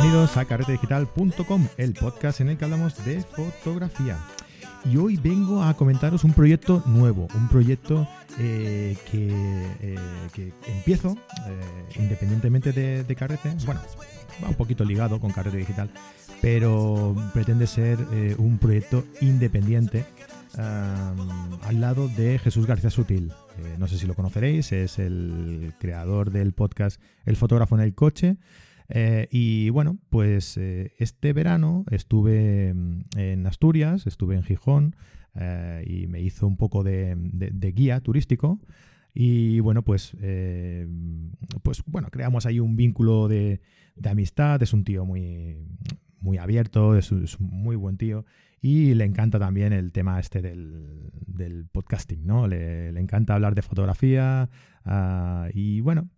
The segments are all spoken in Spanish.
Bienvenidos a carretedigital.com, el podcast en el que hablamos de fotografía. Y hoy vengo a comentaros un proyecto nuevo, un proyecto eh, eh, que, empiezo eh, independientemente de, Carrete. Bueno, va un poquito ligado con Carrete Digital, pero pretende ser un proyecto independiente al lado de Jesús García Sutil. no sé si lo conoceréis, es el creador del podcast El fotógrafo en el coche. Eh, y bueno, pues eh, este verano estuve mm, en Asturias, estuve en Gijón eh, y me hizo un poco de, guía turístico. Y bueno, pues, pues bueno, creamos ahí un vínculo de, amistad. Es un tío muy, muy abierto, es, un muy buen tío. Y le encanta también el tema este del, podcasting, ¿no? Le, encanta hablar de fotografía. Ah, y bueno,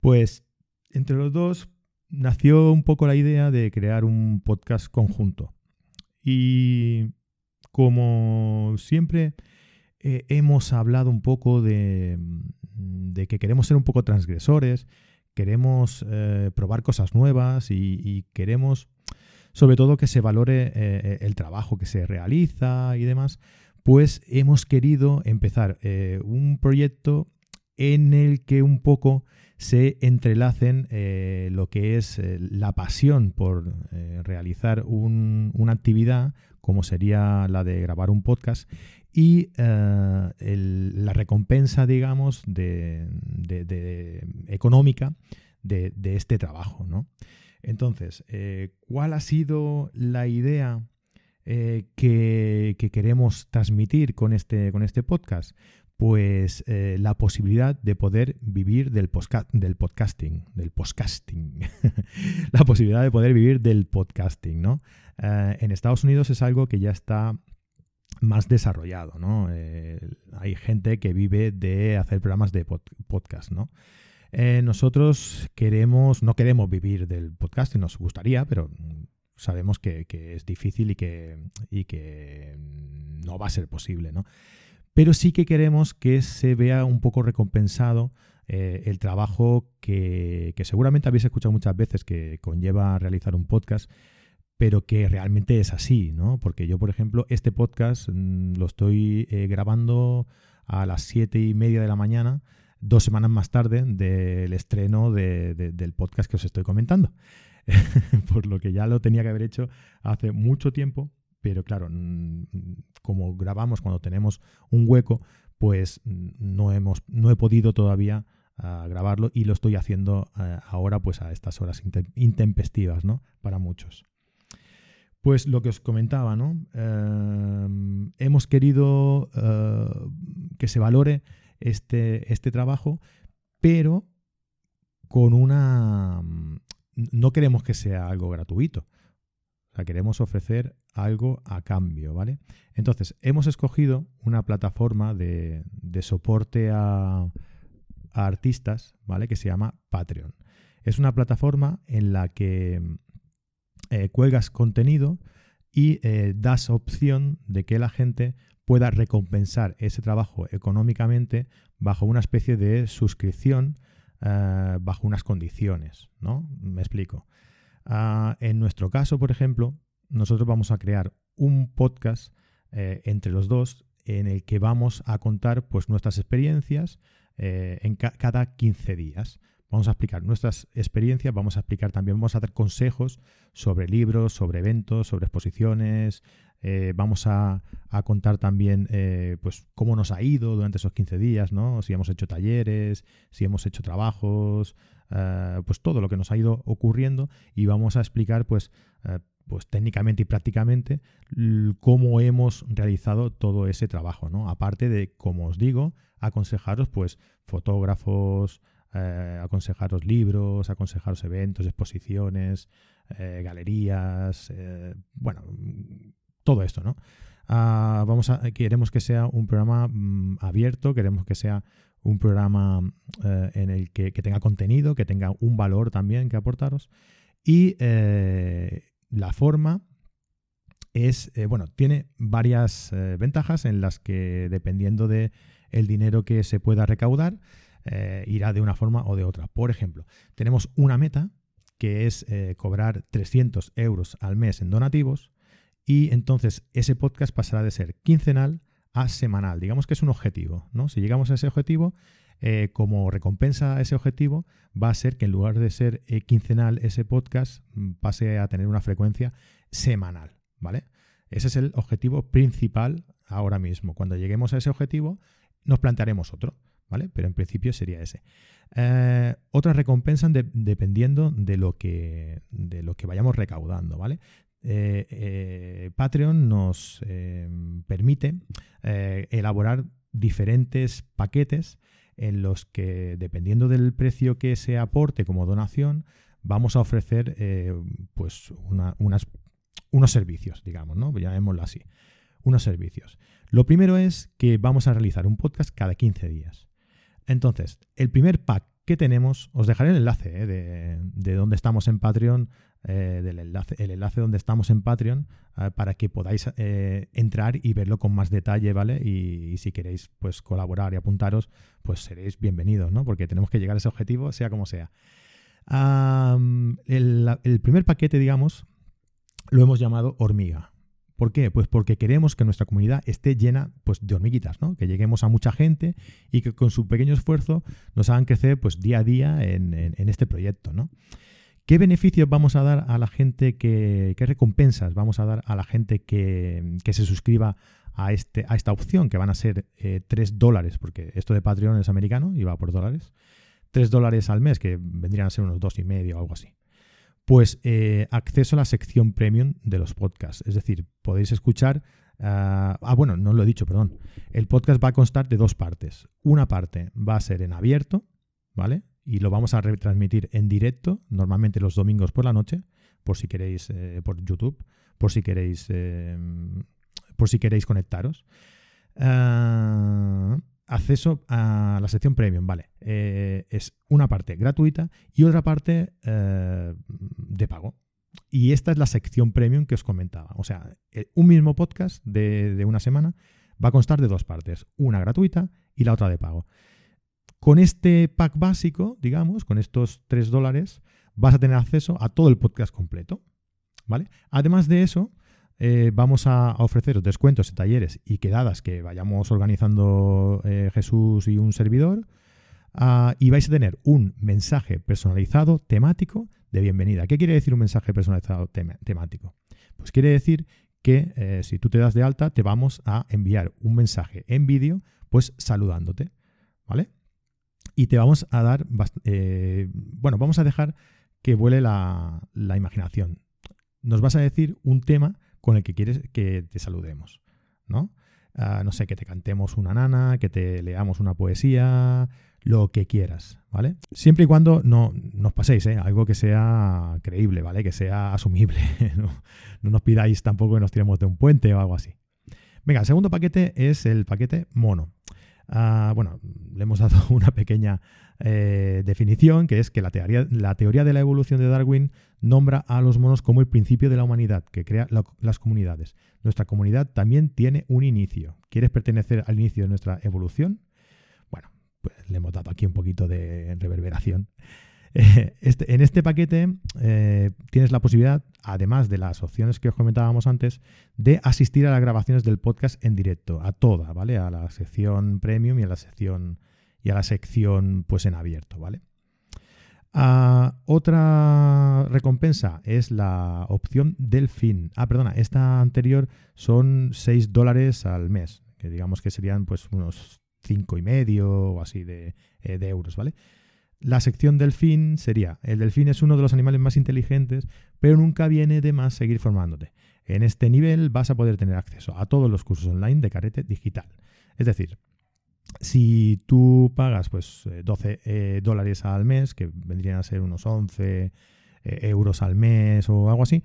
pues entre los dos nació un poco la idea de crear un podcast conjunto. Y como siempre eh, hemos hablado un poco de, que queremos ser un poco transgresores, queremos eh, probar cosas nuevas y, queremos sobre todo que se valore eh, el trabajo que se realiza y demás, pues hemos querido empezar un proyecto en el que un poco se entrelacen eh, lo que es eh, la pasión por eh, realizar una actividad, como sería la de grabar un podcast, y la recompensa, digamos, de, económica de, este trabajo. ¿no? Entonces, ¿cuál ha sido la idea que, que, queremos transmitir con este, con este podcast? Pues eh, la posibilidad de poder vivir del, del podcasting, del podcasting, la posibilidad de poder vivir del podcasting, ¿no? Eh, en Estados Unidos es algo que ya está más desarrollado, ¿no? Eh, hay gente que vive de hacer programas de podcast, ¿no? nosotros queremos, no queremos vivir del podcasting, nos gustaría, pero sabemos que, que es difícil y que, y que no va a ser posible, ¿no? Pero sí que queremos que se vea un poco recompensado eh, el trabajo que, seguramente habéis escuchado muchas veces que conlleva realizar un podcast, pero que realmente es así, ¿no? Porque yo, por ejemplo, este podcast mm, lo estoy eh, grabando a las siete y media de la mañana, dos semanas más tarde del estreno del podcast que os estoy comentando. por lo que ya lo tenía que haber hecho hace mucho tiempo, pero claro, como grabamos cuando tenemos un hueco, pues no, hemos, no he podido todavía ah, grabarlo y lo estoy haciendo ah, ahora pues a estas horas intempestivas, ¿no? Para muchos. Pues lo que os comentaba, ¿no? Em, hemos querido eh, que se valore este, este trabajo, pero con una... No queremos que sea algo gratuito queremos ofrecer algo a cambio, ¿vale? Entonces, hemos escogido una plataforma de, soporte a, artistas, ¿vale? Que se llama Patreon. Es una plataforma en la que eh, cuelgas contenido y eh, das opción de que la gente pueda recompensar ese trabajo económicamente bajo una especie de suscripción, eh, bajo unas condiciones, ¿no? Me explico. Ah, en nuestro caso, por ejemplo, nosotros vamos a crear un podcast eh, entre los dos en el que vamos a contar pues, nuestras experiencias eh, en cada 15 días. Vamos a explicar nuestras experiencias, vamos a explicar también, vamos a dar consejos sobre libros, sobre eventos, sobre exposiciones. Eh, vamos a, contar también pues cómo nos ha ido durante esos 15 días, ¿no? Si hemos hecho talleres, si hemos hecho trabajos, pues todo lo que nos ha ido ocurriendo y vamos a explicar pues, pues técnicamente y prácticamente cómo hemos realizado todo ese trabajo, ¿no? Aparte de, como os digo, aconsejaros pues fotógrafos, eh, aconsejaros libros, aconsejaros eventos, exposiciones, galerías, bueno, todo esto, ¿no? Ah, vamos a, queremos que sea un programa mm, abierto, queremos que sea un programa eh, en el que, tenga contenido, que tenga un valor también que aportaros. Y eh, la forma es, eh, bueno, tiene varias ventajas en las que dependiendo de el dinero que se pueda recaudar, irá de una forma o de otra. Por ejemplo, tenemos una meta que es eh, cobrar 300 euros al mes en donativos y entonces ese podcast pasará de ser quincenal a semanal. Digamos que es un objetivo, ¿no? Si llegamos a ese objetivo, eh, como recompensa a ese objetivo, va a ser que en lugar de ser eh, quincenal ese podcast mm, pase a tener una frecuencia semanal, ¿vale? Ese es el objetivo principal ahora mismo. Cuando lleguemos a ese objetivo, nos plantearemos otro, ¿vale? Pero en principio sería ese. Eh, otras recompensas dependiendo de lo, que, de lo que vayamos recaudando, ¿vale? Patreon nos permite elaborar diferentes paquetes en los que, dependiendo del precio que se aporte como donación, vamos a ofrecer pues unas unos servicios, digamos, ¿no? Llamémoslo así. Unos servicios. Lo primero es que vamos a realizar un podcast cada 15 días. Entonces, el primer pack que tenemos, os dejaré el enlace ¿eh? de, de estamos en Patreon, eh, del enlace, el enlace donde estamos en Patreon, eh, para que podáis entrar y verlo con más detalle, ¿vale? Y, si queréis pues colaborar y apuntaros, pues seréis bienvenidos, ¿no? Porque tenemos que llegar a ese objetivo, sea como sea. el, primer paquete, digamos, lo hemos llamado hormiga. ¿Por qué? Pues porque queremos que nuestra comunidad esté llena pues, de hormiguitas, ¿no? que lleguemos a mucha gente y que con su pequeño esfuerzo nos hagan crecer pues, día a día en, este proyecto. ¿no? ¿Qué beneficios vamos a dar a la gente que, qué recompensas vamos a dar a la gente que, se suscriba a, este, a esta opción, que van a ser eh, 3 dólares, porque esto de Patreon es americano y va por dólares, 3 dólares al mes, que vendrían a ser unos dos y medio o algo así pues eh, acceso a la sección premium de los podcasts. Es decir, podéis escuchar... ah, ah bueno, no lo he dicho, perdón. El podcast va a constar de dos partes. Una parte va a ser en abierto, ¿vale? Y lo vamos a retransmitir en directo, normalmente los domingos por la noche, por si queréis, eh, por YouTube, por si queréis, eh, por si queréis conectaros. Ah, acceso a la sección premium, vale. Eh, es una parte gratuita y otra parte de pago. Y esta es la sección premium que os comentaba. O sea, un mismo podcast de, una semana va a constar de dos partes, una gratuita y la otra de pago. Con este pack básico, digamos, con estos tres dólares, vas a tener acceso a todo el podcast completo. ¿Vale? Además de eso, eh, vamos a ofreceros descuentos en talleres y quedadas que vayamos organizando eh, Jesús y un servidor. Ah, y vais a tener un mensaje personalizado temático de bienvenida. ¿Qué quiere decir un mensaje personalizado temático? Pues quiere decir que eh, si tú te das de alta, te vamos a enviar un mensaje en vídeo, pues saludándote. ¿Vale? Y te vamos a dar, bueno, vamos a dejar que vuele la, imaginación. Nos vas a decir un tema con el que quieres que te saludemos, ¿no? No sé, que te cantemos una nana, que te leamos una poesía, lo que quieras, ¿vale? Siempre y cuando no nos paséis, ¿eh? Algo que sea creíble, ¿vale? Que sea asumible. no, nos pidáis tampoco que nos tiremos de un puente o algo así. Venga, el segundo paquete es el paquete mono. Ah, bueno, le hemos dado una pequeña eh, definición, que es que la teoría, la teoría, de la evolución de Darwin nombra a los monos como el principio de la humanidad, que crea las comunidades. Nuestra comunidad también tiene un inicio. ¿Quieres pertenecer al inicio de nuestra evolución? Bueno, pues le hemos dado aquí un poquito de reverberación. Este, en este paquete eh, tienes la posibilidad, además de las opciones que os comentábamos antes, de asistir a las grabaciones del podcast en directo, a toda, ¿vale? A la sección premium y a la sección y a la sección pues en abierto, ¿vale? Ah, otra recompensa es la opción del fin. Ah, perdona, esta anterior son 6 dólares al mes, que digamos que serían pues unos cinco y medio o así de, eh, de euros, ¿vale? La sección delfín sería, el delfín es uno de los animales más inteligentes, pero nunca viene de más seguir formándote. En este nivel vas a poder tener acceso a todos los cursos online de carete digital. Es decir, si tú pagas pues 12 eh, eh, dólares al mes, que vendrían a ser unos 11 eh, euros al mes o algo así,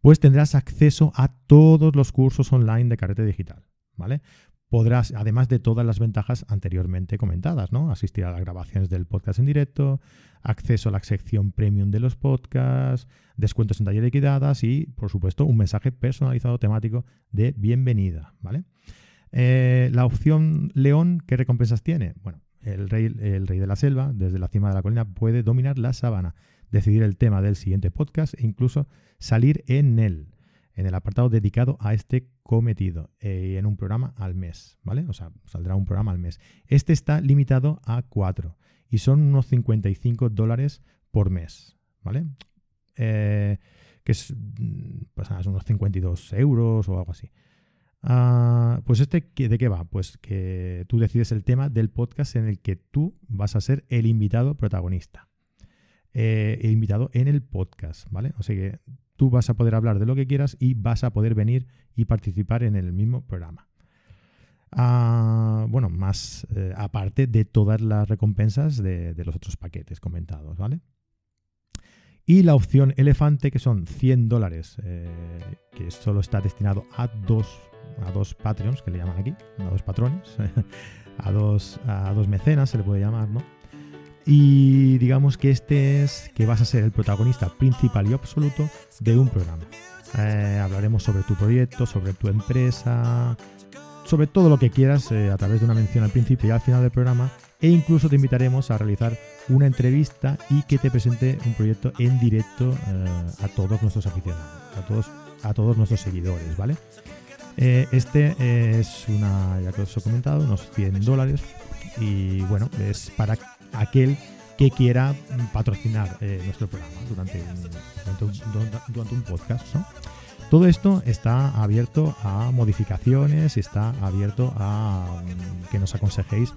pues tendrás acceso a todos los cursos online de carete digital. ¿Vale? Podrás, además de todas las ventajas anteriormente comentadas, ¿no? Asistir a las grabaciones del podcast en directo, acceso a la sección premium de los podcasts, descuentos en taller liquidadas y, por supuesto, un mensaje personalizado temático de bienvenida, ¿vale? Eh, la opción León, ¿qué recompensas tiene? Bueno, el rey, el rey de la selva, desde la cima de la colina, puede dominar la sabana. decidir el tema del siguiente podcast e incluso salir en él, en el apartado dedicado a este cometido, eh, en un programa al mes, ¿vale? O sea, saldrá un programa al mes. Este está limitado a 4 y son unos 55 dólares por mes, ¿vale? Eh, que es pues, unos 52 euros o algo así. Ah, pues este, ¿de qué va? Pues que tú decides el tema del podcast en el que tú vas a ser el invitado protagonista. Eh, el invitado en el podcast, ¿vale? O sea que tú vas a poder hablar de lo que quieras y vas a poder venir y participar en el mismo programa. Ah, bueno, más eh, aparte de todas las recompensas de, los otros paquetes comentados, ¿vale? Y la opción elefante, que son 100 dólares, eh, que solo está destinado a dos, a dos Patreons, que le llaman aquí, a dos patrones, a dos, a dos mecenas se le puede llamar, ¿no? Y digamos que este es que vas a ser el protagonista principal y absoluto de un programa. Eh, hablaremos sobre tu proyecto, sobre tu empresa, sobre todo lo que quieras eh, a través de una mención al principio y al final del programa e incluso te invitaremos a realizar una entrevista y que te presente un proyecto en directo eh, a todos nuestros aficionados, a todos, a todos nuestros seguidores, ¿vale? Este es una, ya que os he comentado, unos 100 dólares y bueno, es para aquel que quiera patrocinar eh, nuestro programa durante durante un, podcast, ¿no? Todo esto está abierto a modificaciones, está abierto a mm, que nos aconsejéis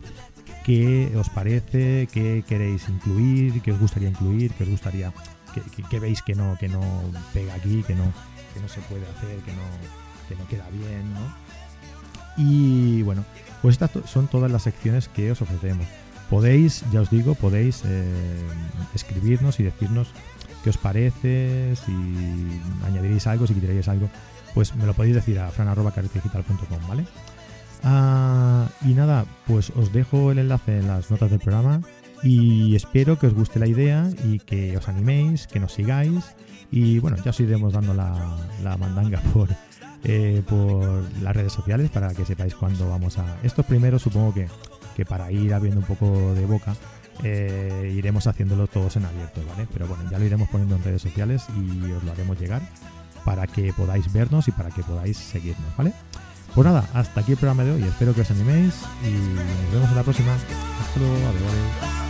qué os parece, qué queréis incluir, qué os gustaría incluir, qué os gustaría, qué, veis que no, que no pega aquí, que no, que no se puede hacer, que no, que no queda bien, ¿no? Y bueno, pues estas son todas las secciones que os ofrecemos. Podéis, ya os digo, podéis eh, escribirnos y decirnos qué os parece, si añadiréis algo, si quitaréis algo, pues me lo podéis decir a fran.carretedigital.com, ¿vale? Ah, y nada, pues os dejo el enlace en las notas del programa y espero que os guste la idea y que os animéis, que nos sigáis y bueno, ya os iremos dando la, mandanga por, eh, por las redes sociales para que sepáis cuándo vamos a... Estos primeros supongo que, que para ir abriendo un poco de boca eh, iremos haciéndolo todos en abierto, ¿vale? Pero bueno, ya lo iremos poniendo en redes sociales y os lo haremos llegar para que podáis vernos y para que podáis seguirnos, ¿vale? Pues nada, hasta aquí el programa de hoy. Espero que os animéis y nos vemos en la próxima. Hasta luego, adiós.